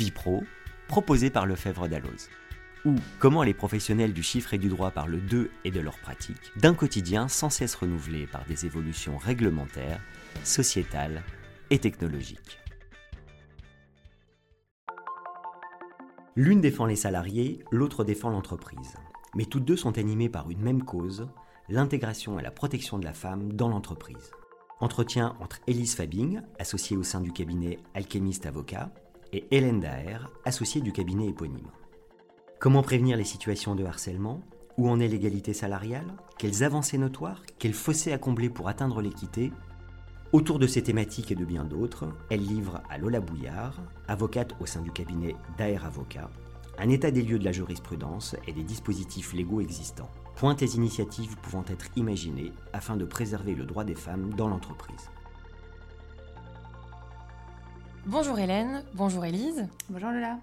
Vipro, proposé par Lefebvre Dalloz. Ou comment les professionnels du chiffre et du droit parlent d'eux et de leurs pratiques, d'un quotidien sans cesse renouvelé par des évolutions réglementaires, sociétales et technologiques. L'une défend les salariés, l'autre défend l'entreprise. Mais toutes deux sont animées par une même cause, l'intégration et la protection de la femme dans l'entreprise. Entretien entre Élise Fabing, associée au sein du cabinet Alchemist Avocat, et Hélène Daher, associée du cabinet éponyme. Comment prévenir les situations de harcèlement? Où en est l'égalité salariale? Quelles avancées notoires? Quels fossés à combler pour atteindre l'équité? Autour de ces thématiques et de bien d'autres, elle livre à Lola Bouillard, avocate au sein du cabinet Daher Avocat, un état des lieux de la jurisprudence et des dispositifs légaux existants. Pointe les initiatives pouvant être imaginées afin de préserver le droit des femmes dans l'entreprise. Bonjour Hélène, bonjour Élise. Bonjour Lola.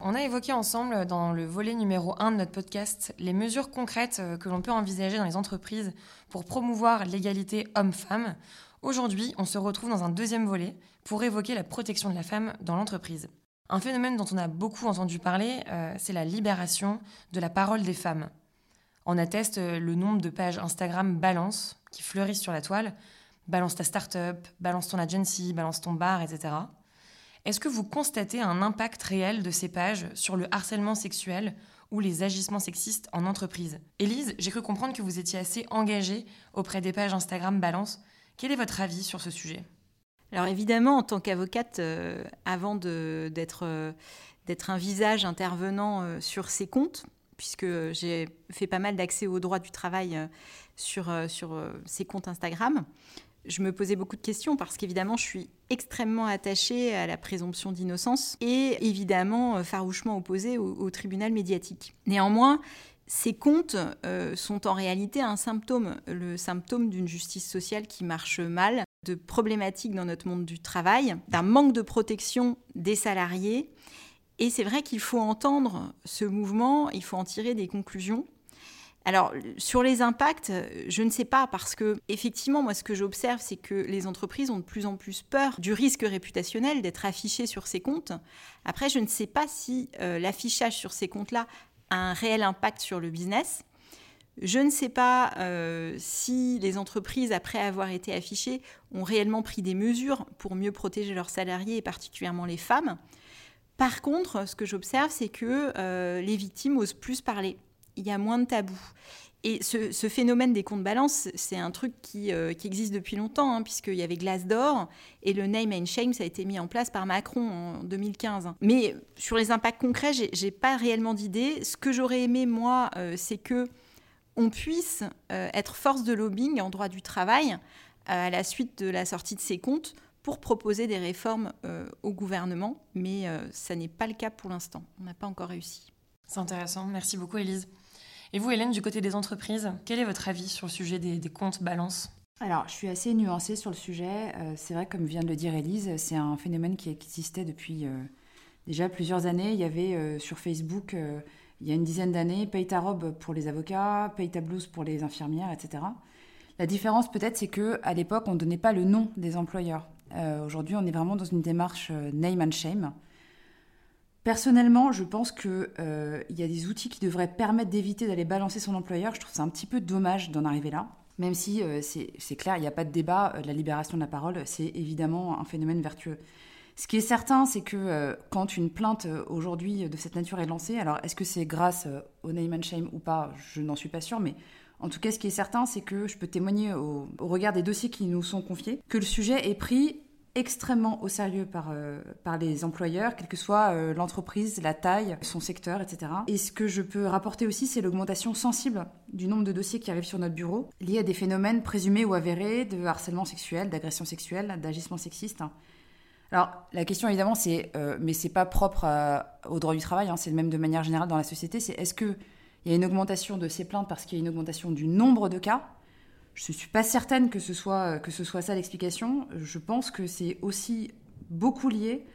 On a évoqué ensemble dans le volet numéro 1 de notre podcast les mesures concrètes euh, que l'on peut envisager dans les entreprises pour promouvoir l'égalité homme-femme. Aujourd'hui, on se retrouve dans un deuxième volet pour évoquer la protection de la femme dans l'entreprise. Un phénomène dont on a beaucoup entendu parler, euh, c'est la libération de la parole des femmes. On atteste euh, le nombre de pages Instagram balance qui fleurissent sur la toile. Balance ta start-up, balance ton agency, balance ton bar, etc. Est-ce que vous constatez un impact réel de ces pages sur le harcèlement sexuel ou les agissements sexistes en entreprise? Élise, j'ai cru comprendre que vous étiez assez engagée auprès des pages Instagram Balance. Quel est votre avis sur ce sujet? Alors évidemment, en tant qu'avocate, euh, avant euh, d'être un visage intervenant sur ces comptes, puisque j'ai fait pas mal d'accès au droit du travail euh, sur, euh, euh, ces comptes Instagram. Je me posais beaucoup de questions parce qu'évidemment, je suis extrêmement attachée à la présomption d'innocence et évidemment farouchement opposée au, tribunal médiatique. Néanmoins, ces comptes sont en réalité un symptôme, le symptôme d'une justice sociale qui marche mal, de problématiques dans notre monde du travail, d'un manque de protection des salariés et c'est vrai qu'il faut entendre ce mouvement, il faut en tirer des conclusions. Alors, sur les impacts, je ne sais pas parce que, effectivement, moi, ce que j'observe, c'est que les entreprises ont de plus en plus peur du risque réputationnel d'être affichées sur ces comptes. Après, je ne sais pas si euh, l'affichage sur ces comptes-là a un réel impact sur le business. Je ne sais pas euh, si les entreprises, après avoir été affichées, ont réellement pris des mesures pour mieux protéger leurs salariés et particulièrement les femmes. Par contre, ce que j'observe, c'est que euh, les victimes osent plus parler. Il y a moins de tabous. Et ce, phénomène des comptes balance, c'est un truc qui, euh, existe depuis longtemps, hein, puisqu'il y avait Glassdoor et le name and shame, ça a été mis en place par Macron en 2015. Mais sur les impacts concrets, j'ai pas réellement d'idée. Ce que j'aurais aimé, moi, euh, c'est que on puisse être force de lobbying en droit du travail à la suite de la sortie de ces comptes pour proposer des réformes euh, au gouvernement, mais euh, ça n'est pas le cas pour l'instant. On n'a pas encore réussi. C'est intéressant. Merci beaucoup, Elise. Et vous, Hélène, du côté des entreprises, quel est votre avis sur le sujet des, comptes balance? Alors, je suis assez nuancée sur le sujet. Euh, c'est vrai, comme vient de le dire Elise, c'est un phénomène qui existait depuis déjà plusieurs années. Il y avait sur Facebook, il y a une dizaine d'années, paye ta robe pour les avocats, paye ta blouse pour les infirmières, etc. La différence peut-être, c'est que à l'époque, on ne donnait pas le nom des employeurs. Euh, aujourd'hui, on est vraiment dans une démarche euh, name and shame. Personnellement, je pense qu'il euh, y a des outils qui devraient permettre d'éviter d'aller balancer son employeur. Je trouve ça un petit peu dommage d'en arriver là. Même si c'est clair, il n'y a pas de débat, la libération de la parole, c'est évidemment un phénomène vertueux. Ce qui est certain, c'est que quand une plainte aujourd'hui de cette nature est lancée, alors est-ce que c'est grâce au and shame ou pas? Je n'en suis pas sûre, mais en tout cas, ce qui est certain, c'est que je peux témoigner au, regard des dossiers qui nous sont confiés que le sujet est pris extrêmement au sérieux par, euh, par les employeurs, quelle que soit euh, l'entreprise, la taille, son secteur, etc. Et ce que je peux rapporter aussi, c'est l'augmentation sensible du nombre de dossiers qui arrivent sur notre bureau, liés à des phénomènes présumés ou avérés de harcèlement sexuel, d'agression sexuelle, d'agissement sexiste. Alors, la question évidemment, c'est, euh, mais c'est pas propre au droit du travail, hein, c'est même de manière générale dans la société, c'est est-ce que il y a une augmentation de ces plaintes parce qu'il y a une augmentation du nombre de cas? Je ne suis pas certaine que ce soit, que ce soit ça l'explication. Je pense que c'est aussi beaucoup lié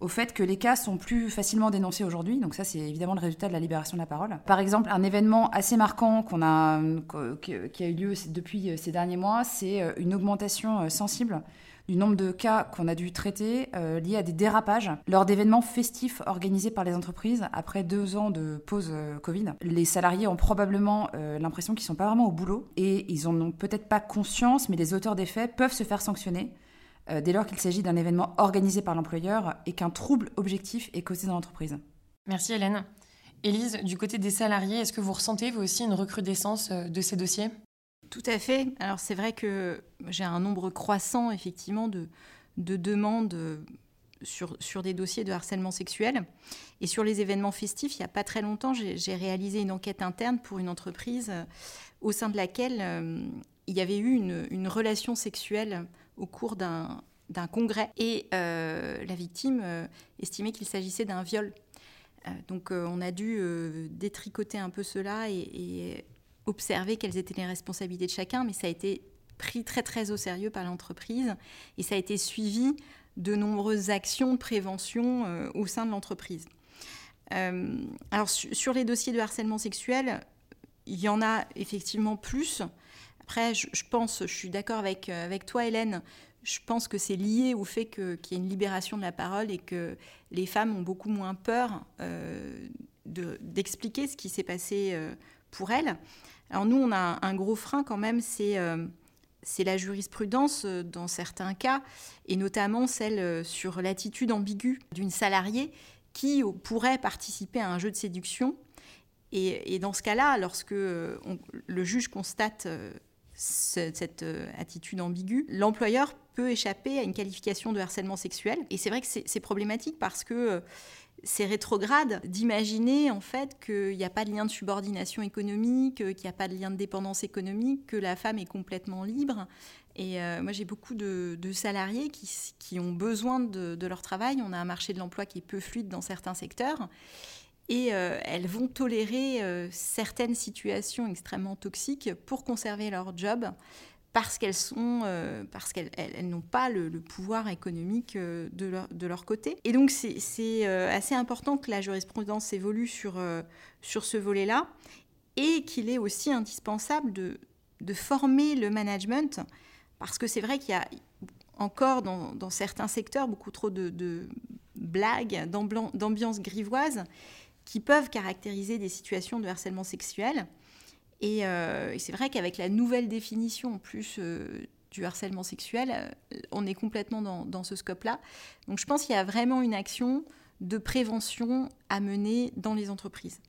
au fait que les cas sont plus facilement dénoncés aujourd'hui. Donc ça, c'est évidemment le résultat de la libération de la parole. Par exemple, un événement assez marquant qui a eu lieu depuis ces derniers mois, c'est une augmentation sensible du nombre de cas qu'on a dû traiter euh, liés à des dérapages lors d'événements festifs organisés par les entreprises après deux ans de pause euh, Covid. Les salariés ont probablement euh, l'impression qu'ils sont pas vraiment au boulot et ils en ont peut-être pas conscience, mais les auteurs des faits peuvent se faire sanctionner dès lors qu'il s'agit d'un événement organisé par l'employeur et qu'un trouble objectif est causé dans l'entreprise. Merci Hélène. Élise, du côté des salariés, est-ce que vous ressentez vous aussi une recrudescence de ces dossiers? Tout à fait. Alors c'est vrai que j'ai un nombre croissant effectivement de, demandes sur, sur, des dossiers de harcèlement sexuel. Et sur les événements festifs, il n'y a pas très longtemps, j'ai réalisé une enquête interne pour une entreprise euh, au sein de laquelle euh, il y avait eu une, relation sexuelle au cours d'un congrès. Et euh, la victime estimait qu'il s'agissait d'un viol. donc on a dû détricoter un peu cela et observer quelles étaient les responsabilités de chacun, mais ça a été pris très très au sérieux par l'entreprise et ça a été suivi de nombreuses actions de prévention euh, au sein de l'entreprise. Euh, alors sur les dossiers de harcèlement sexuel, il y en a effectivement plus. Après, je, pense, je suis d'accord avec, euh, avec toi Hélène, je pense que c'est lié au fait qu'il y ait une libération de la parole et que les femmes ont beaucoup moins peur d'expliquer ce qui s'est passé pour elles. Alors nous, on a un gros frein quand même, c'est euh, la jurisprudence euh, dans certains cas, et notamment celle euh, sur l'attitude ambiguë d'une salariée qui pourrait participer à un jeu de séduction. Et, dans ce cas-là, lorsque le juge constate cette attitude ambiguë, l'employeur peut échapper à une qualification de harcèlement sexuel. Et c'est vrai que c'est problématique parce que c'est rétrograde d'imaginer en fait qu'il n'y a pas de lien de subordination économique, qu'il n'y a pas de lien de dépendance économique, que la femme est complètement libre. Et euh, moi, j'ai beaucoup de, salariés qui, ont besoin de, leur travail. On a un marché de l'emploi qui est peu fluide dans certains secteurs. Et euh, elles vont tolérer euh, certaines situations extrêmement toxiques pour conserver leur job parce qu'elles sont euh, parce qu'elles n'ont pas le, pouvoir économique euh, de, leur, de leur côté. Et donc c'est euh, assez important que la jurisprudence évolue sur, sur ce volet-là et qu'il est aussi indispensable de, de, former le management parce que c'est vrai qu'il y a encore dans, dans, certains secteurs beaucoup trop de, de blagues, d'ambiance grivoise qui peuvent caractériser des situations de harcèlement sexuel. Euh, et, c'est vrai qu'avec la nouvelle définition en plus euh, du harcèlement sexuel, euh, on est complètement dans, ce scope-là. Donc je pense qu'il y a vraiment une action de prévention à mener dans les entreprises.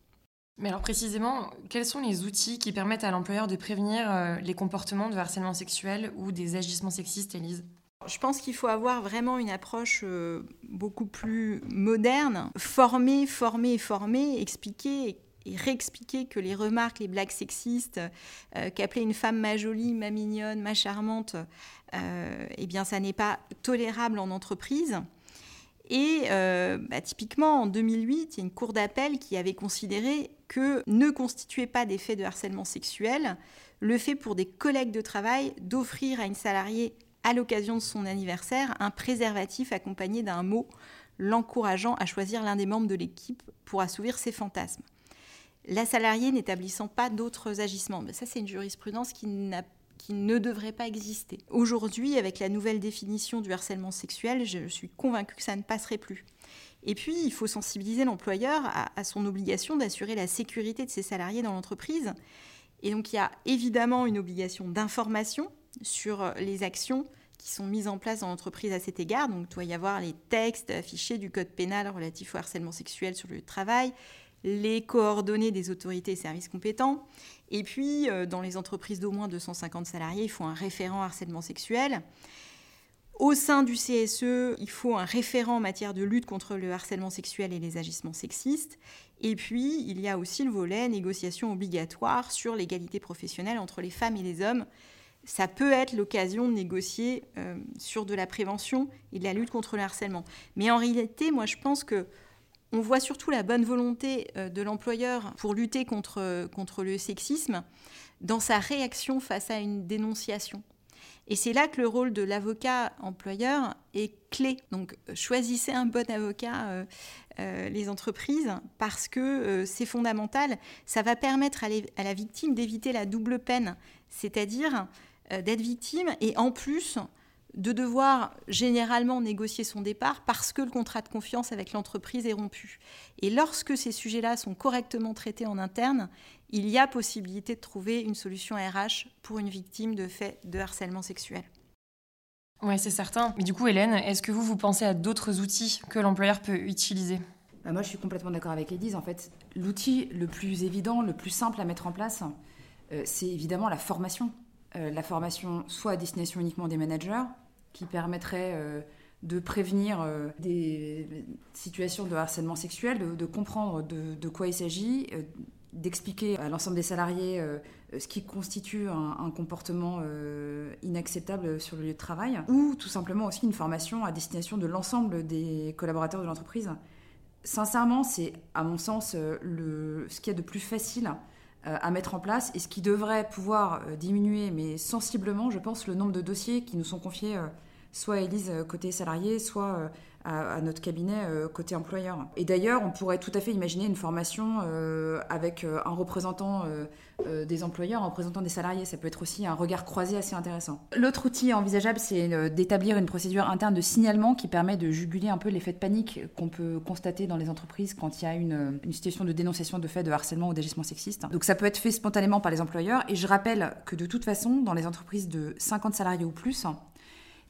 Mais alors précisément, quels sont les outils qui permettent à l'employeur de prévenir les comportements de harcèlement sexuel ou des agissements sexistes, Elise je pense qu'il faut avoir vraiment une approche beaucoup plus moderne, former, former, former, expliquer et réexpliquer que les remarques, les blagues sexistes, euh, qu'appeler une femme ma jolie, ma mignonne, ma charmante, euh, eh bien, ça n'est pas tolérable en entreprise. Et euh, bah, typiquement, en 2008, il y a une cour d'appel qui avait considéré que ne constituait pas des faits de harcèlement sexuel le fait pour des collègues de travail d'offrir à une salariée, à l'occasion de son anniversaire, un préservatif accompagné d'un mot l'encourageant à choisir l'un des membres de l'équipe pour assouvir ses fantasmes la salariée n'établissant pas d'autres agissements. Mais ça, c'est une jurisprudence qui, ne devrait pas exister. Aujourd'hui, avec la nouvelle définition du harcèlement sexuel, je suis convaincue que ça ne passerait plus. Et puis, il faut sensibiliser l'employeur à, son obligation d'assurer la sécurité de ses salariés dans l'entreprise. Et donc, il y a évidemment une obligation d'information sur les actions qui sont mises en place dans l'entreprise à cet égard. Donc, il doit y avoir les textes affichés du code pénal relatif au harcèlement sexuel sur le travail, les coordonnées des autorités et services compétents. Et puis, euh, dans les entreprises d'au moins 250 salariés, il faut un référent harcèlement sexuel. Au sein du CSE, il faut un référent en matière de lutte contre le harcèlement sexuel et les agissements sexistes. Et puis, il y a aussi le volet négociation obligatoire sur l'égalité professionnelle entre les femmes et les hommes. Ça peut être l'occasion de négocier euh, sur de la prévention et de la lutte contre le harcèlement. Mais en réalité, moi, je pense que on voit surtout la bonne volonté euh, de l'employeur pour lutter contre, contre le sexisme dans sa réaction face à une dénonciation. Et c'est là que le rôle de l'avocat employeur est clé. Donc choisissez un bon avocat, euh, euh, les entreprises, parce que c'est fondamental. Ça va permettre à, la victime d'éviter la double peine, c'est-à-dire d'être victime et en plus de devoir généralement négocier son départ parce que le contrat de confiance avec l'entreprise est rompu. Et lorsque ces sujets-là sont correctement traités en interne, il y a possibilité de trouver une solution RH pour une victime de fait de harcèlement sexuel. Oui, c'est certain. Mais du coup, Hélène, est-ce que vous, vous pensez à d'autres outils que l'employeur peut utiliser? Bah, Moi, je suis complètement d'accord avec Edith. En fait, l'outil le plus évident, le plus simple à mettre en place, euh, c'est évidemment la formation. Euh, la formation soit à destination uniquement des managers, qui permettrait euh, de prévenir des situations de harcèlement sexuel, de, comprendre de, quoi il s'agit, d'expliquer à l'ensemble des salariés ce qui constitue un, comportement inacceptable sur le lieu de travail, ou tout simplement aussi une formation à destination de l'ensemble des collaborateurs de l'entreprise. Sincèrement, c'est à mon sens ce qu'il y a de plus facile euh, à mettre en place et ce qui devrait pouvoir euh, diminuer, mais sensiblement, je pense, le nombre de dossiers qui nous sont confiés, euh, soit Elise côté salarié, soit à, notre cabinet euh, côté employeur. Et d'ailleurs, on pourrait tout à fait imaginer une formation euh, avec euh, un représentant des employeurs, un représentant des salariés. Ça peut être aussi un regard croisé assez intéressant. L'autre outil envisageable, c'est d'établir une procédure interne de signalement qui permet de juguler un peu l'effet de panique qu'on peut constater dans les entreprises quand il y a une, une situation de dénonciation de fait de harcèlement ou d'agissement sexiste. Donc ça peut être fait spontanément par les employeurs. Et je rappelle que de toute façon, dans les entreprises de 50 salariés ou plus,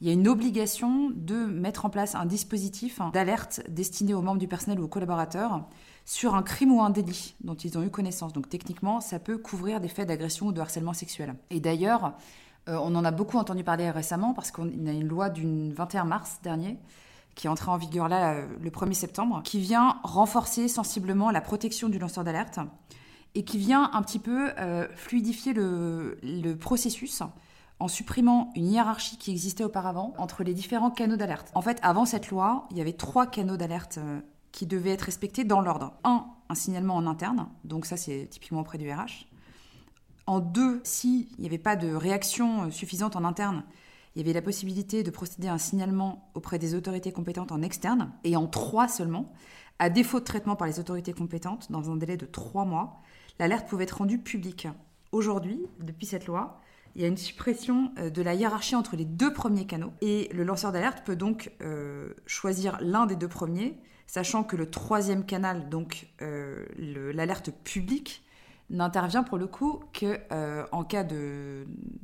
il y a une obligation de mettre en place un dispositif d'alerte destiné aux membres du personnel ou aux collaborateurs sur un crime ou un délit dont ils ont eu connaissance. Donc techniquement, ça peut couvrir des faits d'agression ou de harcèlement sexuel. Et d'ailleurs, euh, on en a beaucoup entendu parler récemment parce qu'on a une loi du 21 mars dernier qui est entrée en vigueur là euh, le 1er septembre, qui vient renforcer sensiblement la protection du lanceur d'alerte et qui vient un petit peu euh, fluidifier le, le processus en supprimant une hiérarchie qui existait auparavant entre les différents canaux d'alerte. En fait, avant cette loi, il y avait trois canaux d'alerte euh, qui devaient être respectés dans l'ordre. Un, un signalement en interne, donc ça c'est typiquement auprès du RH. En deux, s'il n'y avait pas de réaction euh, suffisante en interne, il y avait la possibilité de procéder à un signalement auprès des autorités compétentes en externe. Et en trois seulement, à défaut de traitement par les autorités compétentes, dans un délai de trois mois, l'alerte pouvait être rendue publique. Aujourd'hui, depuis cette loi, il y a une suppression euh, de la hiérarchie entre les deux premiers canaux. Et le lanceur d'alerte peut donc euh, choisir l'un des deux premiers, sachant que le troisième canal, donc euh, l'alerte publique, n'intervient pour le coup qu'en en cas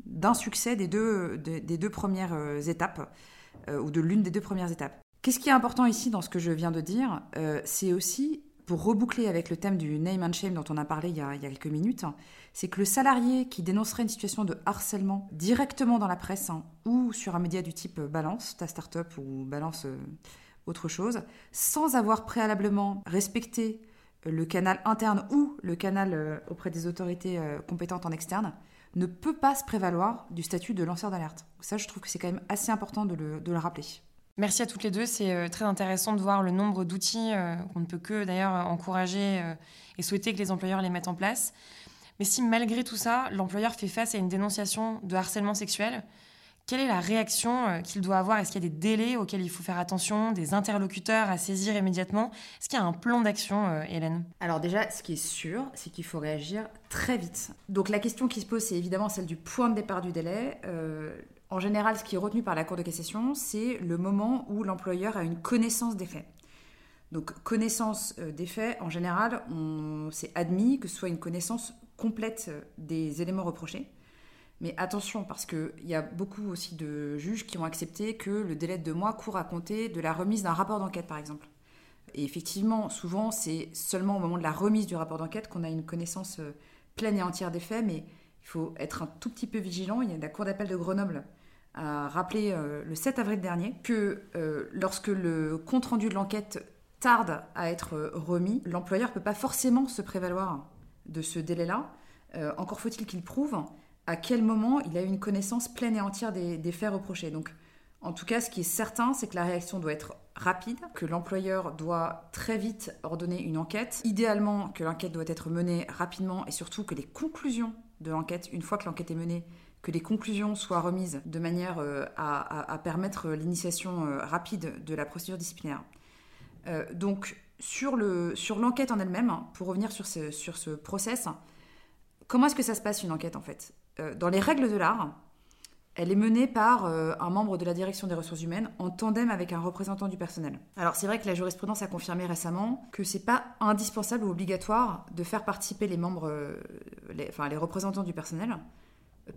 d'insuccès des deux, des deux premières étapes, ou de l'une des deux premières étapes. Qu'est-ce qui est important ici dans ce que je viens de dire C'est aussi pour reboucler avec le thème du name and shame dont on a parlé il y a, quelques minutes, c'est que le salarié qui dénoncerait une situation de harcèlement directement dans la presse hein, ou sur un média du type Balance, ta startup ou Balance euh, autre chose, sans avoir préalablement respecté euh, le canal interne ou le canal euh, auprès des autorités compétentes en externe, ne peut pas se prévaloir du statut de lanceur d'alerte. Ça, je trouve que c'est quand même assez important de le rappeler. Merci à toutes les deux. C'est euh, très intéressant de voir le nombre d'outils euh, qu'on ne peut que d'ailleurs encourager euh, et souhaiter que les employeurs les mettent en place. Mais si malgré tout ça, l'employeur fait face à une dénonciation de harcèlement sexuel, quelle est la réaction qu'il doit avoir? Est-ce qu'il y a des délais auxquels il faut faire attention, des interlocuteurs à saisir immédiatement? Est-ce qu'il y a un plan d'action, Hélène? Alors déjà, ce qui est sûr, c'est qu'il faut réagir très vite. Donc la question qui se pose, c'est évidemment celle du point de départ du délai. En général, ce qui est retenu par la Cour de cassation, c'est le moment où l'employeur a une connaissance des faits. Donc, connaissance euh, des faits, en général, on s'est admis que ce soit une connaissance complète euh, des éléments reprochés. Mais attention, parce qu'il y a beaucoup aussi de juges qui ont accepté que le délai de deux mois court à compter de la remise d'un rapport d'enquête, par exemple. Et effectivement, souvent, c'est seulement au moment de la remise du rapport d'enquête qu'on a une connaissance euh, pleine et entière des faits, mais il faut être un tout petit peu vigilant. Il y a la Cour d'appel de Grenoble a rappelé euh, le 7 avril dernier que lorsque le compte-rendu de l'enquête tarde à être remis, l'employeur ne peut pas forcément se prévaloir de ce délai-là. encore faut-il qu'il prouve à quel moment il a eu une connaissance pleine et entière des, faits reprochés. Donc, en tout cas, ce qui est certain, c'est que la réaction doit être rapide, que l'employeur doit très vite ordonner une enquête, idéalement que l'enquête doit être menée rapidement et surtout que les conclusions de l'enquête, une fois que l'enquête est menée, que les conclusions soient remises de manière euh, à, permettre l'initiation euh, rapide de la procédure disciplinaire. Euh, donc, sur l'enquête sur en elle-même, pour revenir sur ce, sur ce process, comment est-ce que ça se passe une enquête en fait? Dans les règles de l'art, Elle est menée par euh, un membre de la direction des ressources humaines en tandem avec un représentant du personnel. Alors c'est vrai que la jurisprudence a confirmé récemment que c'est pas indispensable ou obligatoire de faire participer les membres, euh, enfin les représentants du personnel.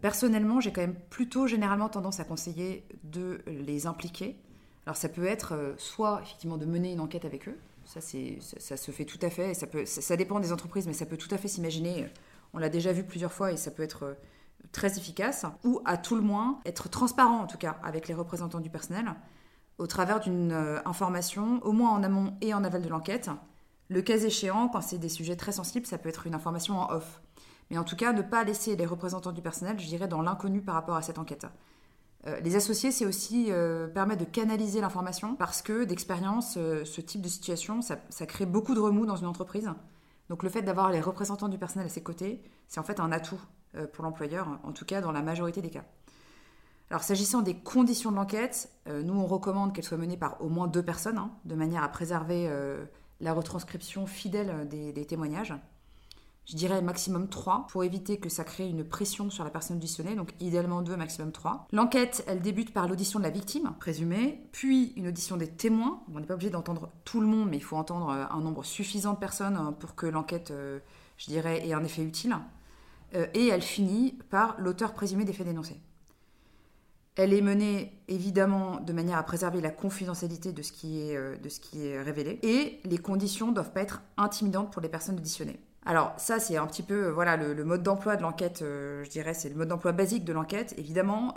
Personnellement, j'ai quand même plutôt généralement tendance à conseiller de les impliquer. Alors ça peut être euh, soit effectivement de mener une enquête avec eux, ça, ça, se fait tout à fait, ça, peut, ça, dépend des entreprises, mais ça peut tout à fait s'imaginer, on l'a déjà vu plusieurs fois et ça peut être très efficace, ou à tout le moins être transparent en tout cas avec les représentants du personnel au travers d'une euh, information, au moins en amont et en aval de l'enquête. Le cas échéant, quand c'est des sujets très sensibles, ça peut être une information en off. Mais en tout cas, ne pas laisser les représentants du personnel, je dirais, dans l'inconnu par rapport à cette enquête. Euh, les associés, c'est aussi euh, permettre de canaliser l'information parce que d'expérience, ce type de situation, ça, crée beaucoup de remous dans une entreprise. Donc le fait d'avoir les représentants du personnel à ses côtés, c'est en fait un atout euh, pour l'employeur, en tout cas dans la majorité des cas. Alors s'agissant des conditions de l'enquête, euh, nous on recommande qu'elle soit menée par au moins deux personnes, hein, de manière à préserver euh, la retranscription fidèle des, témoignages. Je dirais maximum trois, pour éviter que ça crée une pression sur la personne auditionnée, donc idéalement deux, maximum trois. L'enquête, elle débute par l'audition de la victime, présumée, puis une audition des témoins. On n'est pas obligé d'entendre tout le monde, mais il faut entendre un nombre suffisant de personnes hein, pour que l'enquête, je dirais, ait un effet utile. Euh, et elle finit par l'auteur présumé des faits dénoncés. Elle est menée évidemment de manière à préserver la confidentialité de ce qui est, euh, de ce qui est révélé et les conditions doivent pas être intimidantes pour les personnes auditionnées. Alors ça c'est un petit peu euh, voilà le, mode d'emploi de l'enquête, je dirais c'est le mode d'emploi basique de l'enquête. Évidemment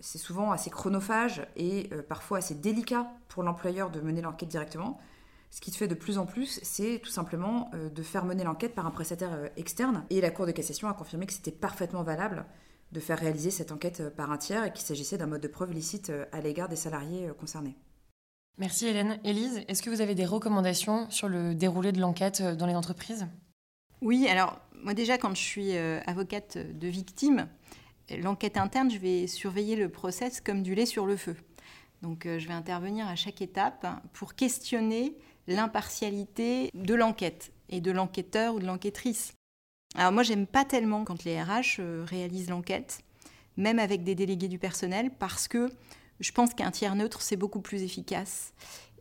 c'est souvent assez chronophage et parfois assez délicat pour l'employeur de mener l'enquête directement. Ce qui se fait de plus en plus, c'est tout simplement euh, de faire mener l'enquête par un prestataire euh, externe. Et la Cour de cassation a confirmé que c'était parfaitement valable de faire réaliser cette enquête euh, par un tiers et qu'il s'agissait d'un mode de preuve licite à l'égard des salariés concernés. Merci Hélène. Élise, est-ce que vous avez des recommandations sur le déroulé de l'enquête dans les entreprises? Oui, alors moi déjà quand je suis avocate de victime, l'enquête interne, je vais surveiller le process comme du lait sur le feu. Donc je vais intervenir à chaque étape pour questionner l'impartialité de l'enquête et de l'enquêteur ou de l'enquêtrice. Alors moi, j'aime pas tellement quand les RH euh, réalisent l'enquête, même avec des délégués du personnel, parce que je pense qu'un tiers neutre, c'est beaucoup plus efficace.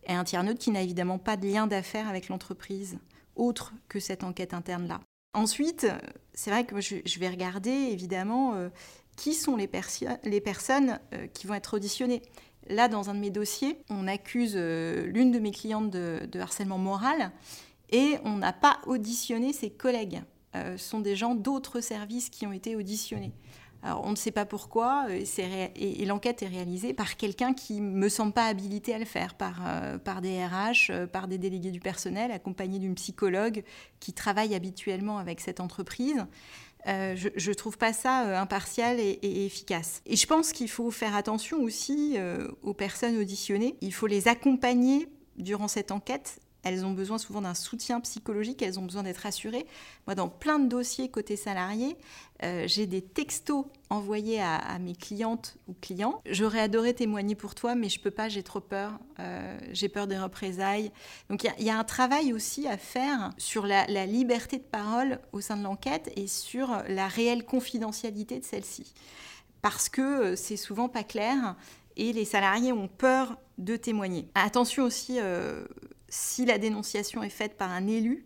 Et un tiers neutre qui n'a évidemment pas de lien d'affaires avec l'entreprise, autre que cette enquête interne-là. Ensuite, c'est vrai que je, vais regarder évidemment euh, qui sont les, les personnes euh, qui vont être auditionnées. Là, dans un de mes dossiers, on accuse euh, l'une de mes clientes de, harcèlement moral et on n'a pas auditionné ses collègues. Ce sont des gens d'autres services qui ont été auditionnés. On ne sait pas pourquoi, euh, et, l'enquête est réalisée par quelqu'un qui ne me semble pas habilité à le faire, par, par des RH, par des délégués du personnel, accompagnés d'une psychologue qui travaille habituellement avec cette entreprise. Euh, je ne trouve pas ça euh, impartial et, efficace. Et je pense qu'il faut faire attention aussi euh, aux personnes auditionnées. Il faut les accompagner durant cette enquête. Elles ont besoin souvent d'un soutien psychologique, elles ont besoin d'être rassurées. Moi, dans plein de dossiers côté salarié, euh, j'ai des textos envoyés à, mes clientes ou clients. J'aurais adoré témoigner pour toi, mais je peux pas, j'ai trop peur. Euh, j'ai peur des représailles. Donc il y, a un travail aussi à faire sur la, liberté de parole au sein de l'enquête et sur la réelle confidentialité de celle-ci. Parce que euh, c'est souvent pas clair et les salariés ont peur de témoigner. Attention aussi, si la dénonciation est faite par un élu,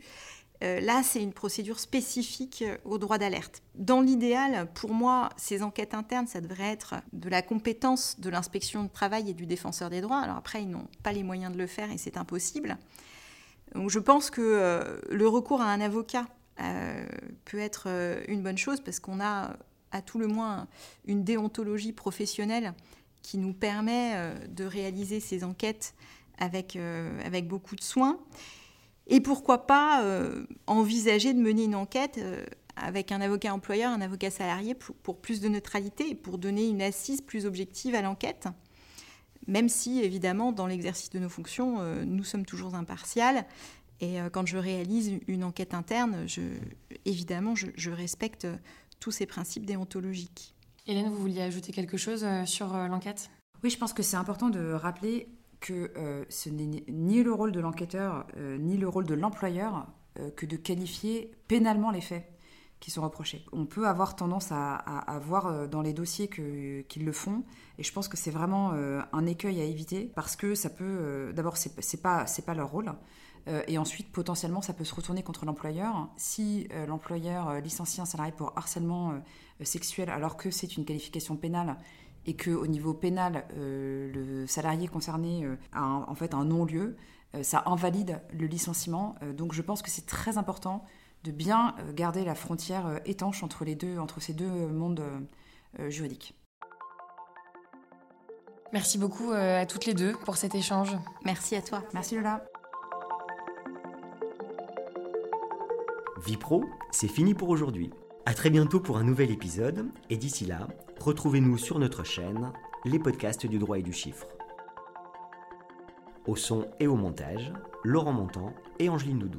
euh, là, c'est une procédure spécifique euh, au droit d'alerte. Dans l'idéal, pour moi, ces enquêtes internes, ça devrait être de la compétence de l'inspection du travail et du défenseur des droits. Alors après, ils n'ont pas les moyens de le faire et c'est impossible. Donc je pense que euh, le recours à un avocat peut être une bonne chose parce qu'on a à tout le moins une déontologie professionnelle qui nous permet de réaliser ces enquêtes avec, avec beaucoup de soins. Et pourquoi pas euh, envisager de mener une enquête euh, avec un avocat employeur, un avocat salarié pour, plus de neutralité et pour donner une assise plus objective à l'enquête, même si évidemment dans l'exercice de nos fonctions, euh, nous sommes toujours impartials. Et quand je réalise une enquête interne, je, évidemment, je, je respecte tous ces principes déontologiques. Hélène, vous vouliez ajouter quelque chose sur l'enquête? Oui, je pense que c'est important de rappeler que euh, ce n'est ni le rôle de l'enquêteur euh, ni le rôle de l'employeur euh, que de qualifier pénalement les faits qui sont reprochés. On peut avoir tendance à, voir dans les dossiers qu'ils le font, et je pense que c'est vraiment un écueil à éviter parce que ça peut, d'abord, c'est pas c'est pas leur rôle. et ensuite, potentiellement, ça peut se retourner contre l'employeur. Si l'employeur licencie un salarié pour harcèlement sexuel alors que c'est une qualification pénale et qu'au niveau pénal, le salarié concerné a en fait un non-lieu, euh, ça invalide le licenciement. Euh, donc je pense que c'est très important de bien euh, garder la frontière étanche entre, les deux, entre ces deux mondes juridiques. Merci beaucoup à toutes les deux pour cet échange. Merci à toi. Merci Lola. Vie pro, c'est fini pour aujourd'hui. À très bientôt pour un nouvel épisode et d'ici là, retrouvez-nous sur notre chaîne, les podcasts du droit et du chiffre. Au son et au montage, Laurent Montant et Angeline Doudou.